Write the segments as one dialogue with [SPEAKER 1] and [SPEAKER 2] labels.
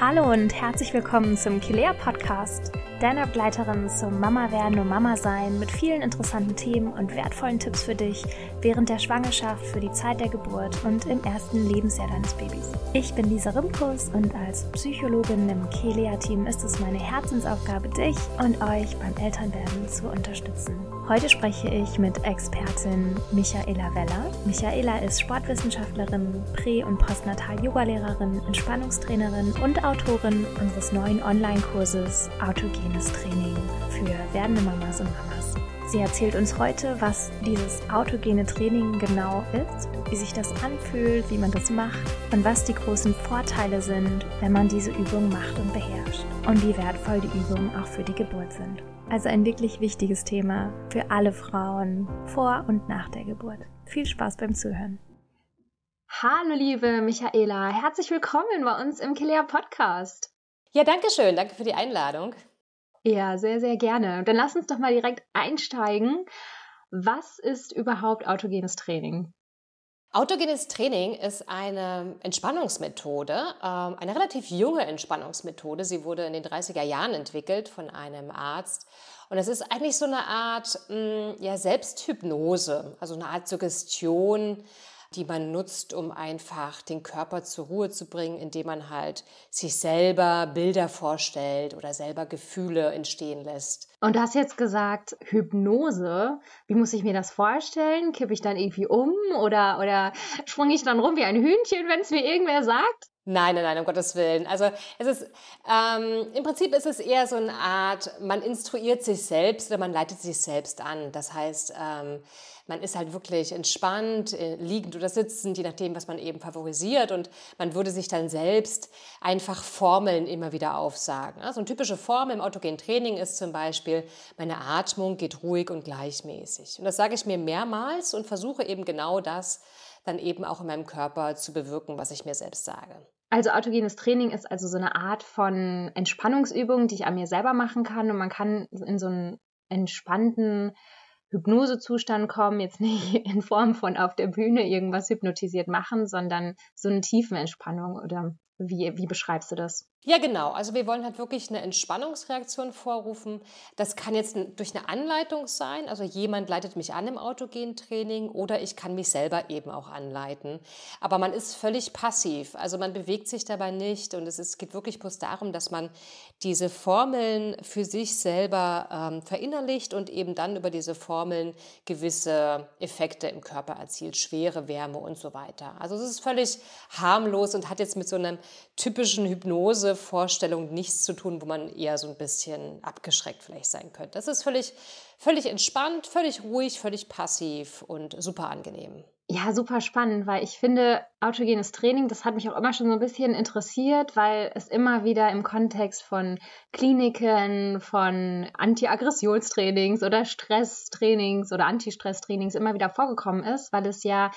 [SPEAKER 1] Hallo und herzlich willkommen zum Kilea Podcast, deiner Begleiterin zum Mama werden und Mama sein mit vielen interessanten Themen und wertvollen Tipps für dich während der Schwangerschaft, für die Zeit der Geburt und im ersten Lebensjahr deines Babys. Ich bin Lisa Rimkus und als Psychologin im Kilea Team ist es meine Herzensaufgabe, dich und euch beim Elternwerden zu unterstützen. Heute spreche ich mit Expertin Michaela Weller. Michaela ist Sportwissenschaftlerin, Prä- und Postnatal-Yoga-Lehrerin, Entspannungstrainerin und Autorin unseres neuen Online-Kurses Autogenes Training für werdende Mamas und Mamas. Sie erzählt uns heute, was dieses autogene Training genau ist, wie sich das anfühlt, wie man das macht und was die großen Vorteile sind, wenn man diese Übung macht und beherrscht und wie wertvoll die Übungen auch für die Geburt sind. Also ein wirklich wichtiges Thema für alle Frauen vor und nach der Geburt. Viel Spaß beim Zuhören. Hallo liebe Michaela, herzlich willkommen bei uns im Kilea Podcast.
[SPEAKER 2] Ja, danke schön, danke für die Einladung.
[SPEAKER 1] Ja, sehr, sehr gerne. Dann lass uns doch mal direkt einsteigen. Was ist überhaupt autogenes Training?
[SPEAKER 2] Autogenes Training ist eine Entspannungsmethode, ähm, eine relativ junge Entspannungsmethode. Sie wurde in den 30er Jahren entwickelt von einem Arzt. Und es ist eigentlich so eine Art mm, ja, Selbsthypnose, also eine Art Suggestion, die man nutzt, um einfach den Körper zur Ruhe zu bringen, indem man halt sich selber Bilder vorstellt oder selber Gefühle entstehen lässt.
[SPEAKER 1] Und du hast jetzt gesagt, Hypnose. Wie muss ich mir das vorstellen? Kippe ich dann irgendwie um oder, oder sprunge ich dann rum wie ein Hühnchen, wenn es mir irgendwer sagt?
[SPEAKER 2] Nein, nein, nein, um Gottes Willen. Also es ist ähm, im Prinzip ist es eher so eine Art, man instruiert sich selbst oder man leitet sich selbst an. Das heißt, ähm, man ist halt wirklich entspannt, äh, liegend oder sitzend, je nachdem, was man eben favorisiert. Und man würde sich dann selbst einfach Formeln immer wieder aufsagen. Also eine typische Formel im autogenen Training ist zum Beispiel, meine Atmung geht ruhig und gleichmäßig. Und das sage ich mir mehrmals und versuche eben genau das dann eben auch in meinem Körper zu bewirken, was ich mir selbst sage.
[SPEAKER 1] Also autogenes Training ist also so eine Art von Entspannungsübung, die ich an mir selber machen kann und man kann in so einen entspannten Hypnosezustand kommen, jetzt nicht in Form von auf der Bühne irgendwas hypnotisiert machen, sondern so eine tiefen Entspannung oder wie, wie beschreibst du das?
[SPEAKER 2] Ja, genau. Also wir wollen halt wirklich eine Entspannungsreaktion vorrufen. Das kann jetzt durch eine Anleitung sein. Also jemand leitet mich an im Autogen-Training oder ich kann mich selber eben auch anleiten. Aber man ist völlig passiv. Also man bewegt sich dabei nicht und es ist, geht wirklich bloß darum, dass man diese Formeln für sich selber ähm, verinnerlicht und eben dann über diese Formeln gewisse Effekte im Körper erzielt. Schwere, Wärme und so weiter. Also es ist völlig harmlos und hat jetzt mit so einem typischen Hypnose-Vorstellung nichts zu tun, wo man eher so ein bisschen abgeschreckt vielleicht sein könnte. Das ist völlig, völlig entspannt, völlig ruhig, völlig passiv und super angenehm.
[SPEAKER 1] Ja, super spannend, weil ich finde, autogenes Training, das hat mich auch immer schon so ein bisschen interessiert, weil es immer wieder im Kontext von Kliniken, von Anti-Aggressionstrainings oder Stresstrainings oder Anti-Stress-Trainings immer wieder vorgekommen ist, weil es ja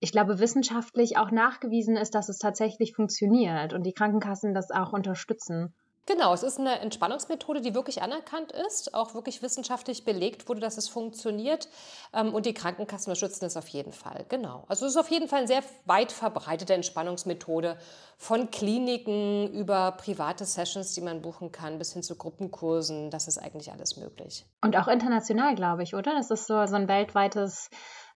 [SPEAKER 1] ich glaube, wissenschaftlich auch nachgewiesen ist, dass es tatsächlich funktioniert und die Krankenkassen das auch unterstützen.
[SPEAKER 2] Genau, es ist eine Entspannungsmethode, die wirklich anerkannt ist, auch wirklich wissenschaftlich belegt wurde, dass es funktioniert. Ähm, und die Krankenkassen unterstützen es auf jeden Fall. Genau. Also es ist auf jeden Fall eine sehr weit verbreitete Entspannungsmethode von Kliniken über private Sessions, die man buchen kann, bis hin zu Gruppenkursen. Das ist eigentlich alles möglich.
[SPEAKER 1] Und auch international, glaube ich, oder? Das ist so, so ein weltweites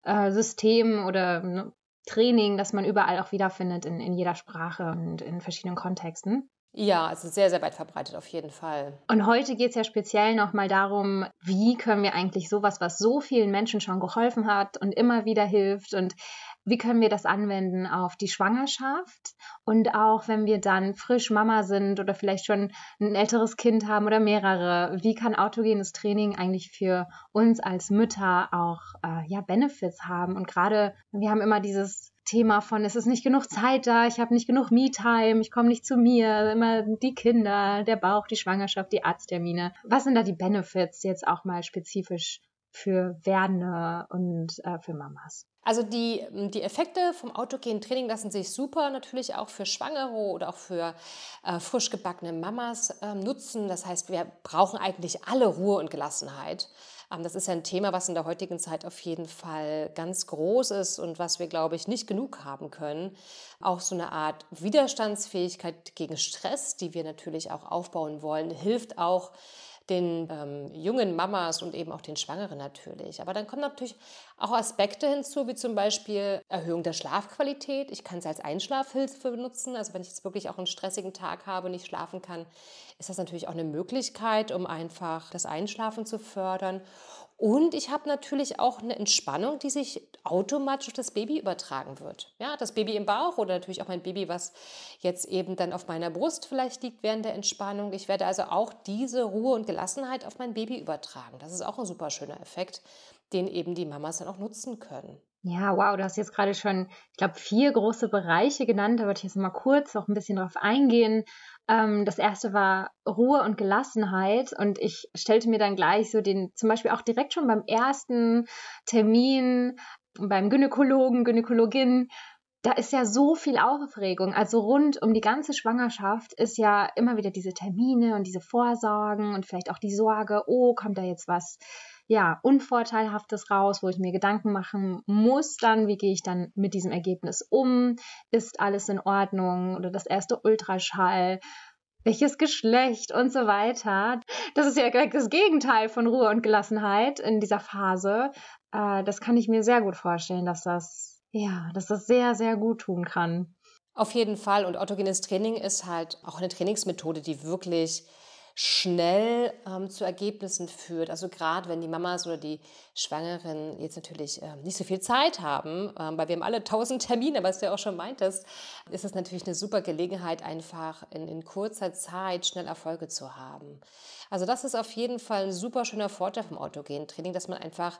[SPEAKER 1] äh, System oder ne, Training, das man überall auch wiederfindet in, in jeder Sprache und in verschiedenen Kontexten.
[SPEAKER 2] Ja, also sehr, sehr weit verbreitet auf jeden Fall.
[SPEAKER 1] Und heute geht es ja speziell nochmal darum, wie können wir eigentlich sowas, was so vielen Menschen schon geholfen hat und immer wieder hilft und wie können wir das anwenden auf die Schwangerschaft und auch wenn wir dann frisch Mama sind oder vielleicht schon ein älteres Kind haben oder mehrere, wie kann autogenes Training eigentlich für uns als Mütter auch äh, ja Benefits haben und gerade wir haben immer dieses Thema von, es ist nicht genug Zeit da, ich habe nicht genug Me-Time, ich komme nicht zu mir, immer die Kinder, der Bauch, die Schwangerschaft, die Arzttermine. Was sind da die Benefits jetzt auch mal spezifisch für Werdende und äh, für Mamas?
[SPEAKER 2] Also die, die Effekte vom autogenen Training lassen sich super natürlich auch für Schwangere oder auch für äh, frisch gebackene Mamas äh, nutzen. Das heißt, wir brauchen eigentlich alle Ruhe und Gelassenheit. Ähm, das ist ja ein Thema, was in der heutigen Zeit auf jeden Fall ganz groß ist und was wir, glaube ich, nicht genug haben können. Auch so eine Art Widerstandsfähigkeit gegen Stress, die wir natürlich auch aufbauen wollen, hilft auch den ähm, jungen Mamas und eben auch den Schwangeren natürlich. Aber dann kommen natürlich auch Aspekte hinzu, wie zum Beispiel Erhöhung der Schlafqualität. Ich kann es als Einschlafhilfe benutzen. Also wenn ich jetzt wirklich auch einen stressigen Tag habe und nicht schlafen kann, ist das natürlich auch eine Möglichkeit, um einfach das Einschlafen zu fördern. Und ich habe natürlich auch eine Entspannung, die sich automatisch auf das Baby übertragen wird. Ja, das Baby im Bauch oder natürlich auch mein Baby, was jetzt eben dann auf meiner Brust vielleicht liegt während der Entspannung. Ich werde also auch diese Ruhe und Gelassenheit auf mein Baby übertragen. Das ist auch ein super schöner Effekt, den eben die Mamas dann auch nutzen können.
[SPEAKER 1] Ja, wow, du hast jetzt gerade schon, ich glaube, vier große Bereiche genannt. Da würde ich jetzt mal kurz noch ein bisschen drauf eingehen. Ähm, das erste war Ruhe und Gelassenheit und ich stellte mir dann gleich so den, zum Beispiel auch direkt schon beim ersten Termin beim Gynäkologen, Gynäkologin, da ist ja so viel Aufregung. Also rund um die ganze Schwangerschaft ist ja immer wieder diese Termine und diese Vorsorgen und vielleicht auch die Sorge, oh, kommt da jetzt was ja, Unvorteilhaftes raus, wo ich mir Gedanken machen muss, dann, wie gehe ich dann mit diesem Ergebnis um? Ist alles in Ordnung? Oder das erste Ultraschall? Welches Geschlecht und so weiter. Das ist ja direkt das Gegenteil von Ruhe und Gelassenheit in dieser Phase. Äh, das kann ich mir sehr gut vorstellen, dass das, ja, dass das sehr, sehr gut tun kann.
[SPEAKER 2] Auf jeden Fall. Und autogenes Training ist halt auch eine Trainingsmethode, die wirklich schnell ähm, zu Ergebnissen führt. Also gerade wenn die Mamas oder die Schwangeren jetzt natürlich ähm, nicht so viel Zeit haben, ähm, weil wir haben alle tausend Termine, was du ja auch schon meintest, ist es natürlich eine super Gelegenheit, einfach in, in kurzer Zeit schnell Erfolge zu haben. Also das ist auf jeden Fall ein super schöner Vorteil vom autogenen Training, dass man einfach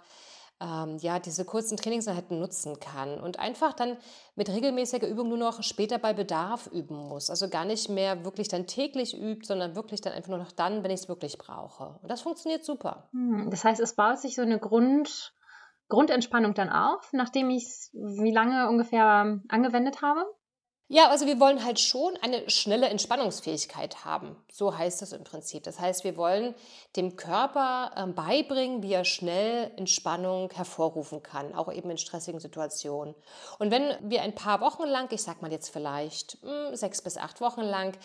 [SPEAKER 2] ähm, ja, diese kurzen Trainingseinheiten nutzen kann und einfach dann mit regelmäßiger Übung nur noch später bei Bedarf üben muss. Also gar nicht mehr wirklich dann täglich übt, sondern wirklich dann einfach nur noch dann, wenn ich es wirklich brauche. Und das funktioniert super.
[SPEAKER 1] Hm, das heißt, es baut sich so eine Grund, Grundentspannung dann auf, nachdem ich es wie lange ungefähr angewendet habe?
[SPEAKER 2] Ja, also wir wollen halt schon eine schnelle Entspannungsfähigkeit haben. So heißt es im Prinzip. Das heißt, wir wollen dem Körper ähm, beibringen, wie er schnell Entspannung hervorrufen kann, auch eben in stressigen Situationen. Und wenn wir ein paar Wochen lang, ich sag mal jetzt vielleicht hm, sechs bis acht Wochen lang,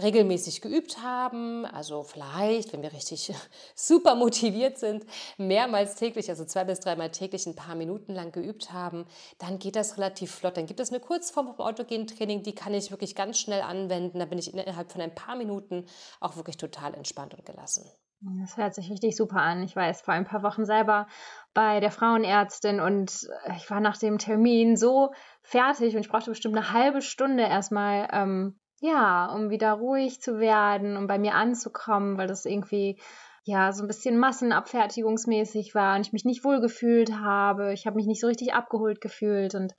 [SPEAKER 2] regelmäßig geübt haben, also vielleicht, wenn wir richtig super motiviert sind, mehrmals täglich, also zwei bis dreimal täglich ein paar Minuten lang geübt haben, dann geht das relativ flott. Dann gibt es eine Kurzform vom autogenen Training, die kann ich wirklich ganz schnell anwenden. Da bin ich innerhalb von ein paar Minuten auch wirklich total entspannt und gelassen.
[SPEAKER 1] Das hört sich richtig super an. Ich war erst vor ein paar Wochen selber bei der Frauenärztin und ich war nach dem Termin so fertig und ich brauchte bestimmt eine halbe Stunde erstmal ähm, ja, um wieder ruhig zu werden, um bei mir anzukommen, weil das irgendwie ja so ein bisschen massenabfertigungsmäßig war und ich mich nicht wohl gefühlt habe. Ich habe mich nicht so richtig abgeholt gefühlt und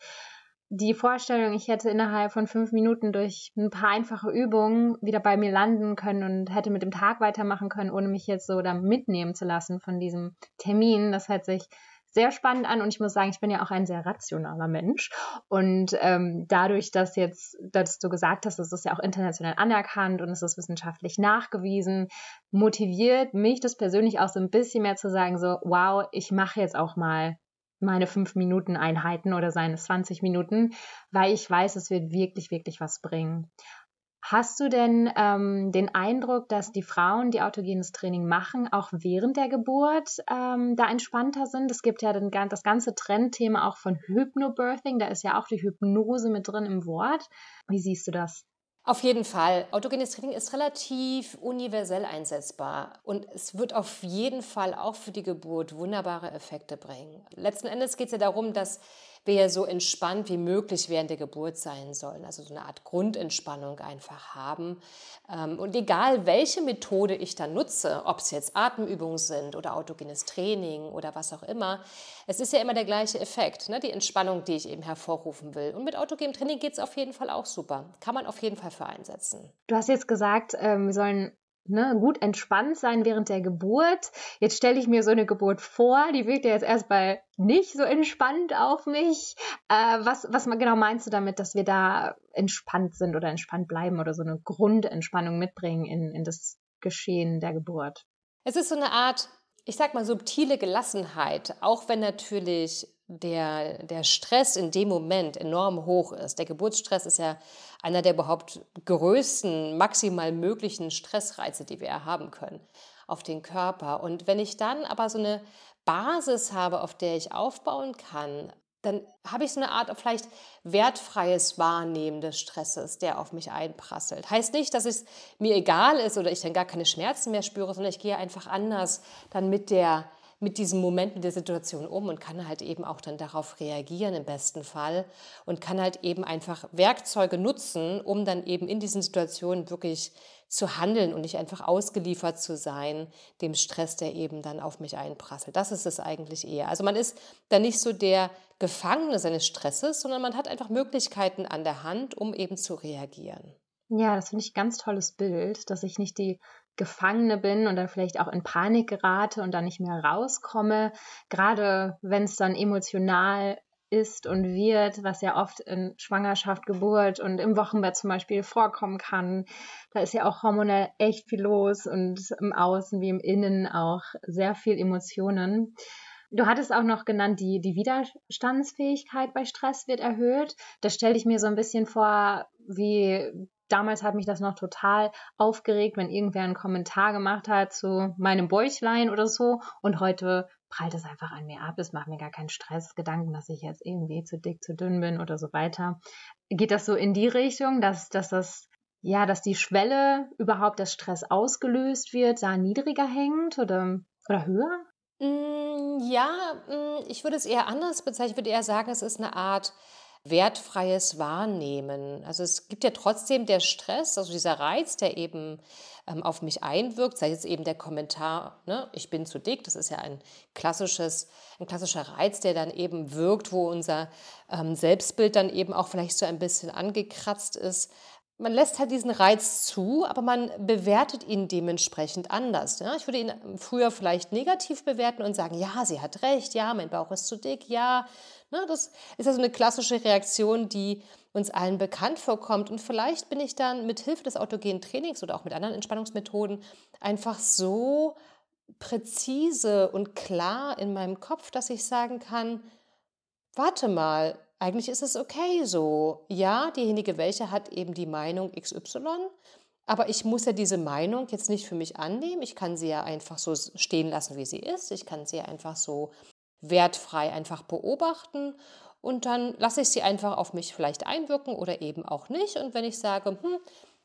[SPEAKER 1] die Vorstellung, ich hätte innerhalb von fünf Minuten durch ein paar einfache Übungen wieder bei mir landen können und hätte mit dem Tag weitermachen können, ohne mich jetzt so da mitnehmen zu lassen von diesem Termin, das hat sich sehr spannend an und ich muss sagen, ich bin ja auch ein sehr rationaler Mensch und ähm, dadurch, dass jetzt, dass du gesagt hast, das ist ja auch international anerkannt und es ist wissenschaftlich nachgewiesen, motiviert mich das persönlich auch so ein bisschen mehr zu sagen, so, wow, ich mache jetzt auch mal meine fünf Minuten Einheiten oder seine 20 Minuten, weil ich weiß, es wird wirklich, wirklich was bringen. Hast du denn ähm, den Eindruck, dass die Frauen, die autogenes Training machen, auch während der Geburt ähm, da entspannter sind? Es gibt ja den, das ganze Trendthema auch von Hypnobirthing, da ist ja auch die Hypnose mit drin im Wort. Wie siehst du das?
[SPEAKER 2] Auf jeden Fall. Autogenes Training ist relativ universell einsetzbar und es wird auf jeden Fall auch für die Geburt wunderbare Effekte bringen. Letzten Endes geht es ja darum, dass wir so entspannt wie möglich während der Geburt sein sollen, also so eine Art Grundentspannung einfach haben. Ähm, und egal, welche Methode ich dann nutze, ob es jetzt Atemübungen sind oder autogenes Training oder was auch immer, es ist ja immer der gleiche Effekt, ne? die Entspannung, die ich eben hervorrufen will. Und mit autogenem Training geht es auf jeden Fall auch super. Kann man auf jeden Fall für einsetzen.
[SPEAKER 1] Du hast jetzt gesagt, ähm, wir sollen ne, gut entspannt sein während der Geburt. Jetzt stelle ich mir so eine Geburt vor, die wirkt ja jetzt erstmal nicht so entspannt auf mich. Äh, was, was genau meinst du damit, dass wir da entspannt sind oder entspannt bleiben oder so eine Grundentspannung mitbringen in, in das Geschehen der Geburt?
[SPEAKER 2] Es ist so eine Art, ich sag mal, subtile Gelassenheit, auch wenn natürlich der, der Stress in dem Moment enorm hoch ist. Der Geburtsstress ist ja einer der überhaupt größten, maximal möglichen Stressreize, die wir haben können auf den Körper. Und wenn ich dann aber so eine Basis habe, auf der ich aufbauen kann, dann habe ich so eine Art vielleicht wertfreies Wahrnehmen des Stresses, der auf mich einprasselt. Heißt nicht, dass es mir egal ist oder ich dann gar keine Schmerzen mehr spüre, sondern ich gehe einfach anders dann mit der mit diesem Moment, mit der Situation um und kann halt eben auch dann darauf reagieren im besten Fall und kann halt eben einfach Werkzeuge nutzen, um dann eben in diesen Situationen wirklich zu handeln und nicht einfach ausgeliefert zu sein dem Stress, der eben dann auf mich einprasselt. Das ist es eigentlich eher. Also man ist dann nicht so der Gefangene seines Stresses, sondern man hat einfach Möglichkeiten an der Hand, um eben zu reagieren.
[SPEAKER 1] Ja, das finde ich ein ganz tolles Bild, dass ich nicht die Gefangene bin und dann vielleicht auch in Panik gerate und dann nicht mehr rauskomme. Gerade wenn es dann emotional ist und wird, was ja oft in Schwangerschaft, Geburt und im Wochenbett zum Beispiel vorkommen kann. Da ist ja auch hormonell echt viel los und im Außen wie im Innen auch sehr viel Emotionen. Du hattest auch noch genannt, die, die Widerstandsfähigkeit bei Stress wird erhöht. Das stelle ich mir so ein bisschen vor, wie damals hat mich das noch total aufgeregt, wenn irgendwer einen Kommentar gemacht hat zu meinem Bäuchlein oder so. Und heute prallt es einfach an mir ab. Es macht mir gar keinen Stress, Gedanken, dass ich jetzt irgendwie zu dick, zu dünn bin oder so weiter. Geht das so in die Richtung, dass, dass das ja, dass die Schwelle überhaupt das Stress ausgelöst wird, da niedriger hängt oder, oder höher?
[SPEAKER 2] Mm, ja, mm, ich würde es eher anders bezeichnen. Ich würde eher sagen, es ist eine Art wertfreies Wahrnehmen. Also es gibt ja trotzdem der Stress, also dieser Reiz, der eben ähm, auf mich einwirkt, sei es eben der Kommentar, ne, ich bin zu dick, das ist ja ein klassisches, ein klassischer Reiz, der dann eben wirkt, wo unser ähm, Selbstbild dann eben auch vielleicht so ein bisschen angekratzt ist man lässt halt diesen Reiz zu, aber man bewertet ihn dementsprechend anders. Ja? Ich würde ihn früher vielleicht negativ bewerten und sagen, ja, sie hat recht, ja, mein Bauch ist zu dick, ja. Ne, das ist also eine klassische Reaktion, die uns allen bekannt vorkommt. Und vielleicht bin ich dann mit Hilfe des autogenen Trainings oder auch mit anderen Entspannungsmethoden einfach so präzise und klar in meinem Kopf, dass ich sagen kann, warte mal, eigentlich ist es okay so. Ja, diejenige welche hat eben die Meinung XY, aber ich muss ja diese Meinung jetzt nicht für mich annehmen. Ich kann sie ja einfach so stehen lassen, wie sie ist. Ich kann sie einfach so wertfrei einfach beobachten und dann lasse ich sie einfach auf mich vielleicht einwirken oder eben auch nicht. Und wenn ich sage, hm,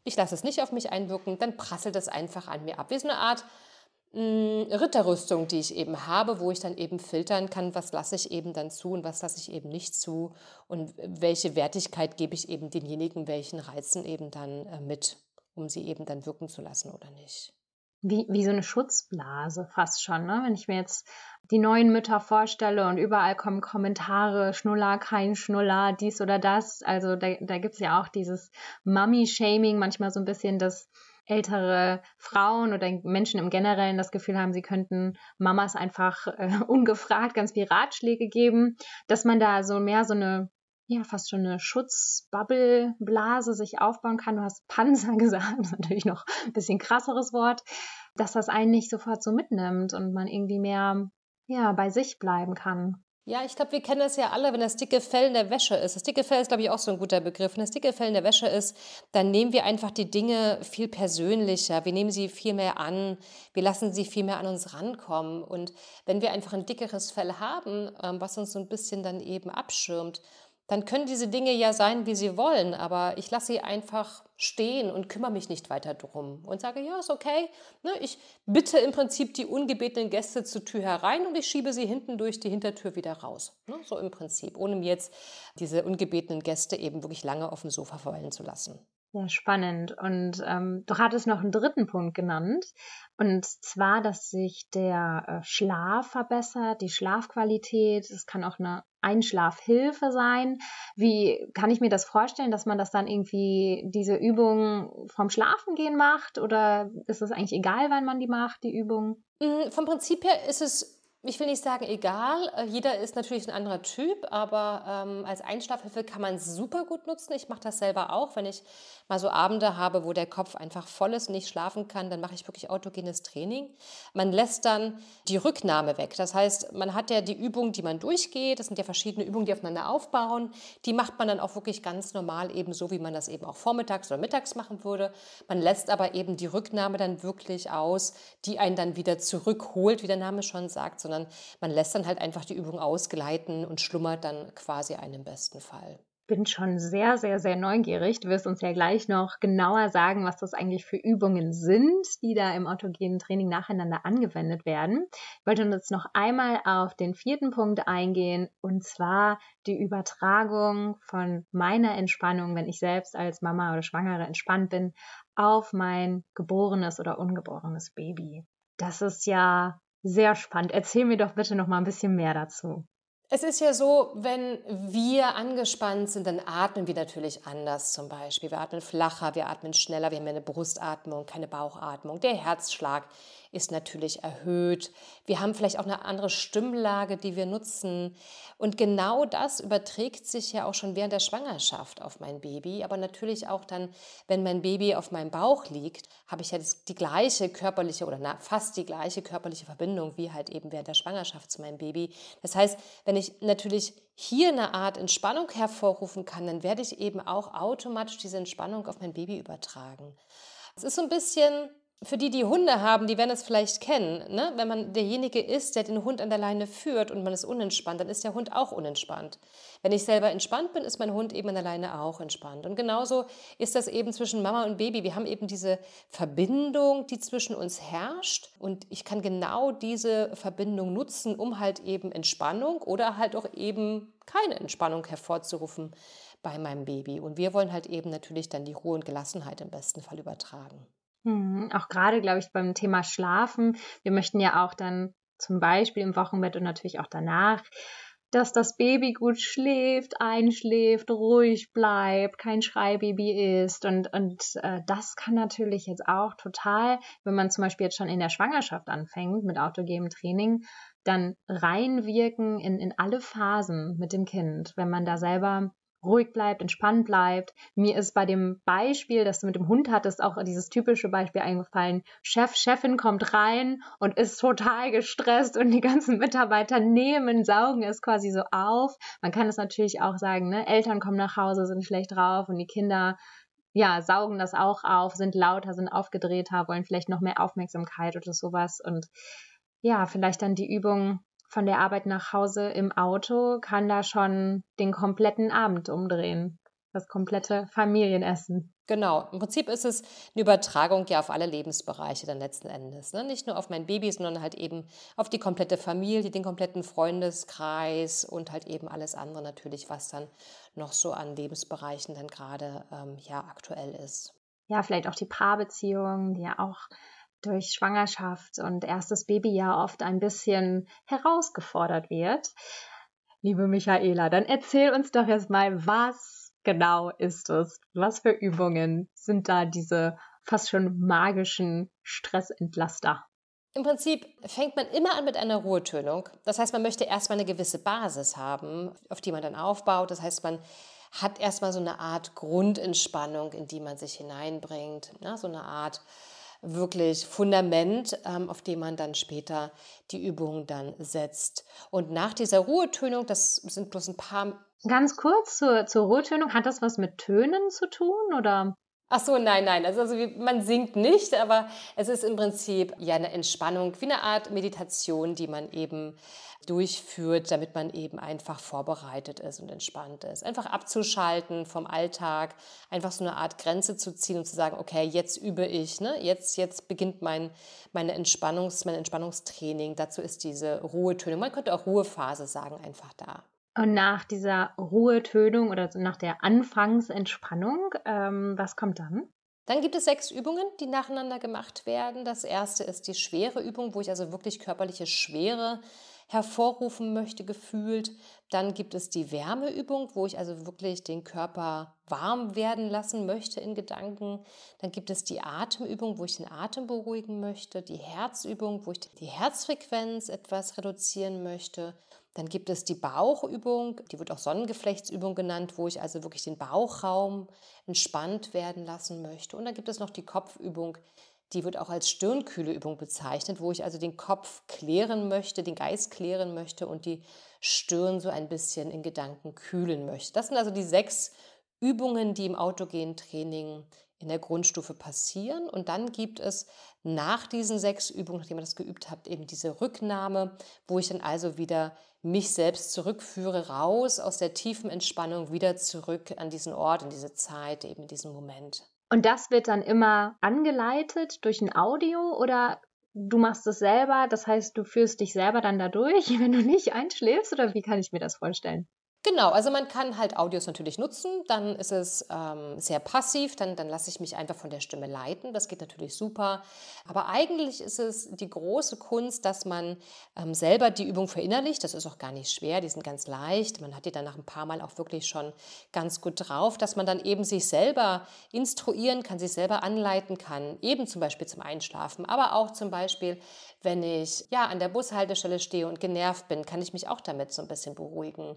[SPEAKER 2] ich lasse es nicht auf mich einwirken, dann prasselt es einfach an mir ab. Wie so eine Art Ritterrüstung, die ich eben habe, wo ich dann eben filtern kann, was lasse ich eben dann zu und was lasse ich eben nicht zu und welche Wertigkeit gebe ich eben denjenigen, welchen Reizen eben dann äh, mit, um sie eben dann wirken zu lassen oder nicht.
[SPEAKER 1] Wie, wie so eine Schutzblase fast schon, ne? Wenn ich mir jetzt die neuen Mütter vorstelle und überall kommen Kommentare, Schnuller, kein Schnuller, dies oder das. Also da, da gibt es ja auch dieses Mummy-Shaming, manchmal so ein bisschen das ältere Frauen oder Menschen im Generellen das Gefühl haben, sie könnten Mamas einfach äh, ungefragt ganz viel Ratschläge geben, dass man da so mehr so eine ja, fast schon eine Schutzbubbleblase sich aufbauen kann. Du hast Panzer gesagt, das ist natürlich noch ein bisschen krasseres Wort, dass das einen nicht sofort so mitnimmt und man irgendwie mehr, ja, bei sich bleiben kann.
[SPEAKER 2] Ja, ich glaube, wir kennen das ja alle, wenn das dicke Fell in der Wäsche ist. Das dicke Fell ist, glaube ich, auch so ein guter Begriff. Wenn das dicke Fell in der Wäsche ist, dann nehmen wir einfach die Dinge viel persönlicher. Wir nehmen sie viel mehr an. Wir lassen sie viel mehr an uns rankommen. Und wenn wir einfach ein dickeres Fell haben, ähm, was uns so ein bisschen dann eben abschirmt, dann können diese Dinge ja sein, wie sie wollen, aber ich lasse sie einfach stehen und kümmere mich nicht weiter drum und sage, ja, ist okay. Ne, ich bitte im Prinzip die ungebetenen Gäste zur Tür herein und ich schiebe sie hinten durch die Hintertür wieder raus. Ne, so im Prinzip, ohne mir jetzt diese ungebetenen Gäste eben wirklich lange auf dem Sofa verweilen zu lassen.
[SPEAKER 1] Ja, spannend. Und ähm, du hattest noch einen dritten Punkt genannt. Und zwar, dass sich der äh, Schlaf verbessert, die Schlafqualität. Es kann auch eine Einschlafhilfe sein. Wie kann ich mir das vorstellen, dass man das dann irgendwie diese Übung vom Schlafengehen macht? Oder ist es eigentlich egal, wann man die macht, die Übung?
[SPEAKER 2] Mm, vom Prinzip her ist es ich will nicht sagen egal, äh, jeder ist natürlich ein anderer Typ, aber ähm, als Einschlafhilfe kann man es super gut nutzen. Ich mache das selber auch, wenn ich mal so Abende habe, wo der Kopf einfach voll ist und nicht schlafen kann, dann mache ich wirklich autogenes Training. Man lässt dann die Rücknahme weg. Das heißt, man hat ja die Übungen, die man durchgeht, das sind ja verschiedene Übungen, die aufeinander aufbauen, die macht man dann auch wirklich ganz normal eben so, wie man das eben auch vormittags oder mittags machen würde. Man lässt aber eben die Rücknahme dann wirklich aus, die einen dann wieder zurückholt, wie der Name schon sagt, sondern man lässt dann halt einfach die Übung ausgleiten und schlummert dann quasi einen im besten Fall
[SPEAKER 1] bin schon sehr, sehr, sehr neugierig. Du wirst uns ja gleich noch genauer sagen, was das eigentlich für Übungen sind, die da im autogenen Training nacheinander angewendet werden. Ich wollte jetzt noch einmal auf den vierten Punkt eingehen, und zwar die Übertragung von meiner Entspannung, wenn ich selbst als Mama oder Schwangere entspannt bin, auf mein geborenes oder ungeborenes Baby. Das ist ja sehr spannend. Erzähl mir doch bitte noch mal ein bisschen mehr dazu.
[SPEAKER 2] Es ist ja so, wenn wir angespannt sind, dann atmen wir natürlich anders zum Beispiel. Wir atmen flacher, wir atmen schneller, wir haben eine Brustatmung, keine Bauchatmung. Der Herzschlag ist natürlich erhöht. Wir haben vielleicht auch eine andere Stimmlage, die wir nutzen. Und genau das überträgt sich ja auch schon während der Schwangerschaft auf mein Baby. Aber natürlich auch dann, wenn mein Baby auf meinem Bauch liegt, habe ich ja die gleiche körperliche oder fast die gleiche körperliche Verbindung wie halt eben während der Schwangerschaft zu meinem Baby. Das heißt, wenn ich natürlich hier eine Art Entspannung hervorrufen kann, dann werde ich eben auch automatisch diese Entspannung auf mein Baby übertragen. Es ist so ein bisschen für die, die Hunde haben, die werden es vielleicht kennen. Ne? Wenn man derjenige ist, der den Hund an der Leine führt und man ist unentspannt, dann ist der Hund auch unentspannt. Wenn ich selber entspannt bin, ist mein Hund eben an der Leine auch entspannt. Und genauso ist das eben zwischen Mama und Baby. Wir haben eben diese Verbindung, die zwischen uns herrscht. Und ich kann genau diese Verbindung nutzen, um halt eben Entspannung oder halt auch eben keine Entspannung hervorzurufen bei meinem Baby. Und wir wollen halt eben natürlich dann die Ruhe und Gelassenheit im besten Fall übertragen.
[SPEAKER 1] Hm, auch gerade, glaube ich, beim Thema Schlafen. Wir möchten ja auch dann zum Beispiel im Wochenbett und natürlich auch danach, dass das Baby gut schläft, einschläft, ruhig bleibt, kein Schreibaby ist. Und, und äh, das kann natürlich jetzt auch total, wenn man zum Beispiel jetzt schon in der Schwangerschaft anfängt mit autogenem Training, dann reinwirken in, in alle Phasen mit dem Kind, wenn man da selber ruhig bleibt, entspannt bleibt. Mir ist bei dem Beispiel, das du mit dem Hund hattest, auch dieses typische Beispiel eingefallen. Chef, Chefin kommt rein und ist total gestresst und die ganzen Mitarbeiter nehmen, saugen es quasi so auf. Man kann es natürlich auch sagen, ne? Eltern kommen nach Hause, sind schlecht drauf und die Kinder ja, saugen das auch auf, sind lauter, sind aufgedrehter, wollen vielleicht noch mehr Aufmerksamkeit oder sowas und ja, vielleicht dann die Übung von der Arbeit nach Hause im Auto kann da schon den kompletten Abend umdrehen. Das komplette Familienessen.
[SPEAKER 2] Genau, im Prinzip ist es eine Übertragung ja auf alle Lebensbereiche dann letzten Endes. Ne? Nicht nur auf mein Baby, sondern halt eben auf die komplette Familie, den kompletten Freundeskreis und halt eben alles andere natürlich, was dann noch so an Lebensbereichen dann gerade ähm, ja aktuell ist.
[SPEAKER 1] Ja, vielleicht auch die Paarbeziehung, die ja auch durch Schwangerschaft und erstes Babyjahr oft ein bisschen herausgefordert wird. Liebe Michaela, dann erzähl uns doch erstmal, was genau ist es? Was für Übungen sind da diese fast schon magischen Stressentlaster?
[SPEAKER 2] Im Prinzip fängt man immer an mit einer Ruhetönung. Das heißt, man möchte erstmal eine gewisse Basis haben, auf die man dann aufbaut. Das heißt, man hat erstmal so eine Art Grundentspannung, in die man sich hineinbringt. Ja, so eine Art wirklich Fundament, ähm, auf dem man dann später die Übungen dann setzt. Und nach dieser Ruhetönung, das sind bloß ein paar.
[SPEAKER 1] Ganz kurz zur, zur Ruhetönung, hat das was mit Tönen zu tun oder?
[SPEAKER 2] Ach so, nein, nein. Also, also man singt nicht, aber es ist im Prinzip ja eine Entspannung, wie eine Art Meditation, die man eben durchführt, damit man eben einfach vorbereitet ist und entspannt ist. Einfach abzuschalten vom Alltag, einfach so eine Art Grenze zu ziehen und zu sagen, okay, jetzt übe ich, ne? jetzt, jetzt beginnt mein, meine Entspannungs, mein Entspannungstraining. Dazu ist diese Ruhetönung, man könnte auch Ruhephase sagen, einfach da.
[SPEAKER 1] Und nach dieser Ruhetönung oder nach der Anfangsentspannung, ähm, was kommt dann?
[SPEAKER 2] Dann gibt es sechs Übungen, die nacheinander gemacht werden. Das erste ist die schwere Übung, wo ich also wirklich körperliche Schwere hervorrufen möchte, gefühlt. Dann gibt es die Wärmeübung, wo ich also wirklich den Körper warm werden lassen möchte in Gedanken. Dann gibt es die Atemübung, wo ich den Atem beruhigen möchte. Die Herzübung, wo ich die Herzfrequenz etwas reduzieren möchte. Dann gibt es die Bauchübung, die wird auch Sonnengeflechtsübung genannt, wo ich also wirklich den Bauchraum entspannt werden lassen möchte. Und dann gibt es noch die Kopfübung, die wird auch als Stirnkühleübung bezeichnet, wo ich also den Kopf klären möchte, den Geist klären möchte und die Stirn so ein bisschen in Gedanken kühlen möchte. Das sind also die sechs Übungen, die im autogenen Training in der Grundstufe passieren. Und dann gibt es nach diesen sechs Übungen, nachdem ihr das geübt habt, eben diese Rücknahme, wo ich dann also wieder mich selbst zurückführe, raus aus der tiefen Entspannung, wieder zurück an diesen Ort, in diese Zeit, eben in diesen Moment.
[SPEAKER 1] Und das wird dann immer angeleitet durch ein Audio oder du machst es selber, das heißt, du führst dich selber dann dadurch, wenn du nicht einschläfst oder wie kann ich mir das vorstellen?
[SPEAKER 2] Genau, also man kann halt Audios natürlich nutzen, dann ist es ähm, sehr passiv, dann, dann lasse ich mich einfach von der Stimme leiten, das geht natürlich super. Aber eigentlich ist es die große Kunst, dass man ähm, selber die Übung verinnerlicht, das ist auch gar nicht schwer, die sind ganz leicht, man hat die dann nach ein paar Mal auch wirklich schon ganz gut drauf, dass man dann eben sich selber instruieren kann, sich selber anleiten kann, eben zum Beispiel zum Einschlafen, aber auch zum Beispiel, wenn ich ja an der Bushaltestelle stehe und genervt bin, kann ich mich auch damit so ein bisschen beruhigen.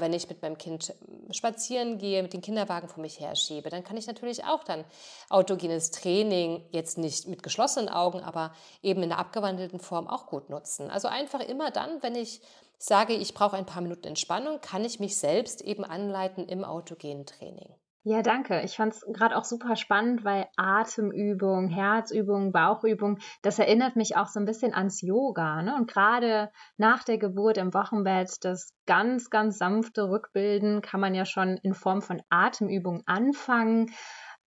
[SPEAKER 2] Wenn ich mit meinem Kind spazieren gehe, mit dem Kinderwagen vor mich herschiebe, dann kann ich natürlich auch dann autogenes Training jetzt nicht mit geschlossenen Augen, aber eben in einer abgewandelten Form auch gut nutzen. Also einfach immer dann, wenn ich sage, ich brauche ein paar Minuten Entspannung, kann ich mich selbst eben anleiten im autogenen Training.
[SPEAKER 1] Ja, danke. Ich fand es gerade auch super spannend, weil Atemübung, Herzübung, Bauchübung, das erinnert mich auch so ein bisschen ans Yoga. Ne? Und gerade nach der Geburt im Wochenbett, das ganz, ganz sanfte Rückbilden kann man ja schon in Form von Atemübung anfangen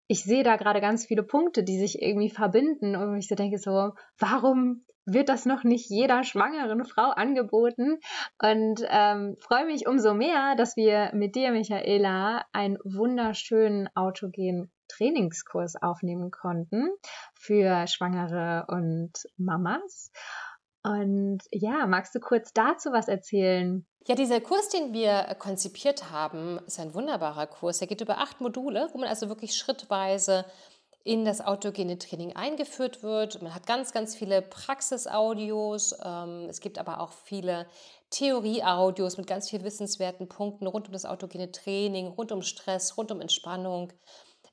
[SPEAKER 1] ich sehe da gerade ganz viele Punkte, die sich irgendwie verbinden und ich so denke so, warum wird das noch nicht jeder schwangeren Frau angeboten? Und ähm, freue mich umso mehr, dass wir mit dir, Michaela, einen wunderschönen autogenen Trainingskurs aufnehmen konnten für Schwangere und Mamas. Und ja, magst du kurz dazu was erzählen?
[SPEAKER 2] Ja, dieser Kurs, den wir konzipiert haben, ist ein wunderbarer Kurs. Er geht über acht Module, wo man also wirklich schrittweise in das autogene Training eingeführt wird. Man hat ganz, ganz viele Praxisaudios. Ähm, es gibt aber auch viele Theorieaudios mit ganz vielen wissenswerten Punkten rund um das autogene Training, rund um Stress, rund um Entspannung.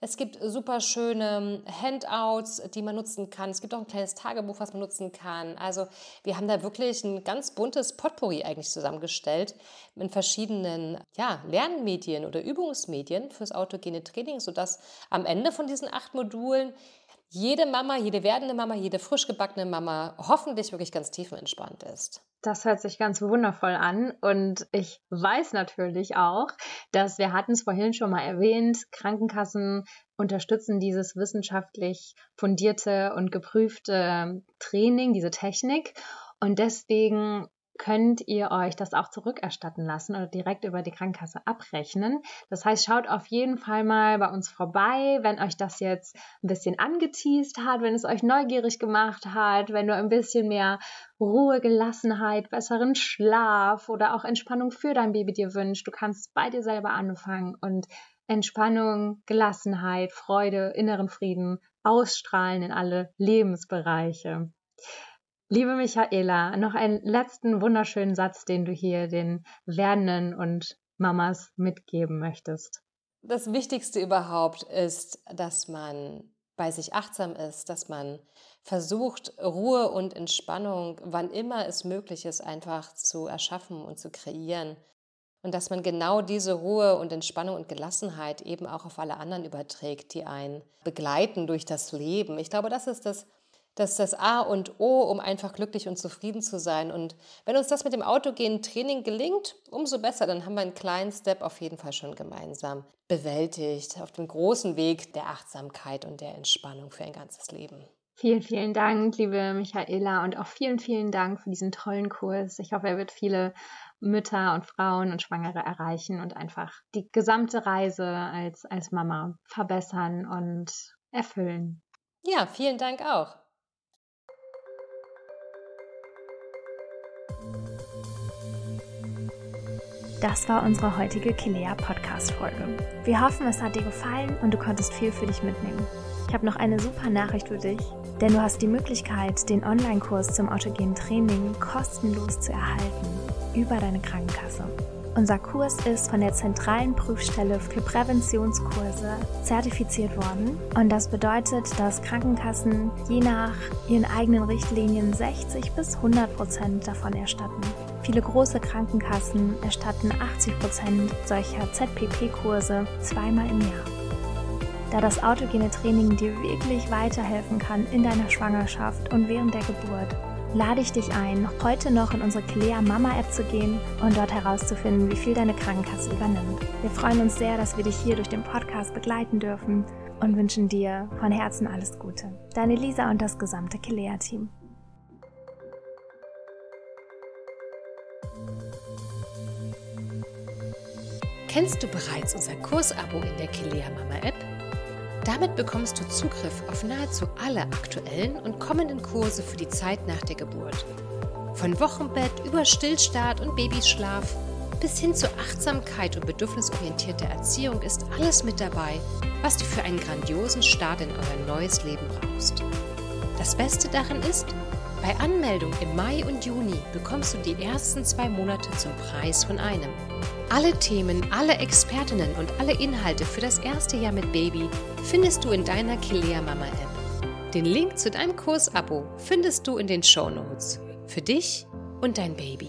[SPEAKER 2] Es gibt super schöne Handouts, die man nutzen kann. Es gibt auch ein kleines Tagebuch, was man nutzen kann. Also wir haben da wirklich ein ganz buntes Potpourri eigentlich zusammengestellt mit verschiedenen ja, Lernmedien oder Übungsmedien fürs autogene Training, sodass am Ende von diesen acht Modulen jede Mama, jede werdende Mama, jede frisch gebackene Mama hoffentlich wirklich ganz tiefenentspannt ist.
[SPEAKER 1] Das hört sich ganz wundervoll an. Und ich weiß natürlich auch, dass wir hatten es vorhin schon mal erwähnt, Krankenkassen unterstützen dieses wissenschaftlich fundierte und geprüfte Training, diese Technik. Und deswegen könnt ihr euch das auch zurückerstatten lassen oder direkt über die Krankenkasse abrechnen. Das heißt, schaut auf jeden Fall mal bei uns vorbei, wenn euch das jetzt ein bisschen angeteased hat, wenn es euch neugierig gemacht hat, wenn du ein bisschen mehr Ruhe, Gelassenheit, besseren Schlaf oder auch Entspannung für dein Baby dir wünscht. Du kannst bei dir selber anfangen und Entspannung, Gelassenheit, Freude, inneren Frieden
[SPEAKER 3] ausstrahlen in alle Lebensbereiche. Liebe Michaela, noch einen letzten wunderschönen Satz, den du hier den Werdenden und Mamas mitgeben möchtest.
[SPEAKER 2] Das Wichtigste überhaupt ist, dass man bei sich achtsam ist, dass man versucht, Ruhe und Entspannung, wann immer es möglich ist, einfach zu erschaffen und zu kreieren. Und dass man genau diese Ruhe und Entspannung und Gelassenheit eben auch auf alle anderen überträgt, die einen begleiten durch das Leben. Ich glaube, das ist das das ist das A und O, um einfach glücklich und zufrieden zu sein. Und wenn uns das mit dem autogenen Training gelingt, umso besser. Dann haben wir einen kleinen Step auf jeden Fall schon gemeinsam bewältigt auf dem großen Weg der Achtsamkeit und der Entspannung für ein ganzes Leben.
[SPEAKER 3] Vielen, vielen Dank, liebe Michaela, und auch vielen, vielen Dank für diesen tollen Kurs. Ich hoffe, er wird viele Mütter und Frauen und Schwangere erreichen und einfach die gesamte Reise als, als Mama verbessern und erfüllen.
[SPEAKER 2] Ja, vielen Dank auch.
[SPEAKER 1] Das war unsere heutige Kilea Podcast Folge. Wir hoffen, es hat dir gefallen und du konntest viel für dich mitnehmen. Ich habe noch eine super Nachricht für dich, denn du hast die Möglichkeit, den Online-Kurs zum autogenen Training kostenlos zu erhalten über deine Krankenkasse. Unser Kurs ist von der Zentralen Prüfstelle für Präventionskurse zertifiziert worden und das bedeutet, dass Krankenkassen je nach ihren eigenen Richtlinien 60 bis 100 Prozent davon erstatten. Viele große Krankenkassen erstatten 80 Prozent solcher ZPP-Kurse zweimal im Jahr. Da das autogene Training dir wirklich weiterhelfen kann in deiner Schwangerschaft und während der Geburt, lade ich dich ein, heute noch in unsere Clea Mama App zu gehen und dort herauszufinden, wie viel deine Krankenkasse übernimmt. Wir freuen uns sehr, dass wir dich hier durch den Podcast begleiten dürfen und wünschen dir von Herzen alles Gute. Deine Lisa und das gesamte Kilea-Team.
[SPEAKER 2] Kennst du bereits unser Kursabo in der Kilea Mama App? Damit bekommst du Zugriff auf nahezu alle aktuellen und kommenden Kurse für die Zeit nach der Geburt. Von Wochenbett über Stillstart und Babyschlaf bis hin zu Achtsamkeit und bedürfnisorientierter Erziehung ist alles mit dabei, was du für einen grandiosen Start in euer neues Leben brauchst. Das Beste daran ist, bei Anmeldung im Mai und Juni bekommst du die ersten zwei Monate zum Preis von einem. Alle Themen, alle Expertinnen und alle Inhalte für das erste Jahr mit Baby findest du in deiner Kilea Mama App. Den Link zu deinem Kursabo findest du in den Show Notes. Für dich und dein Baby.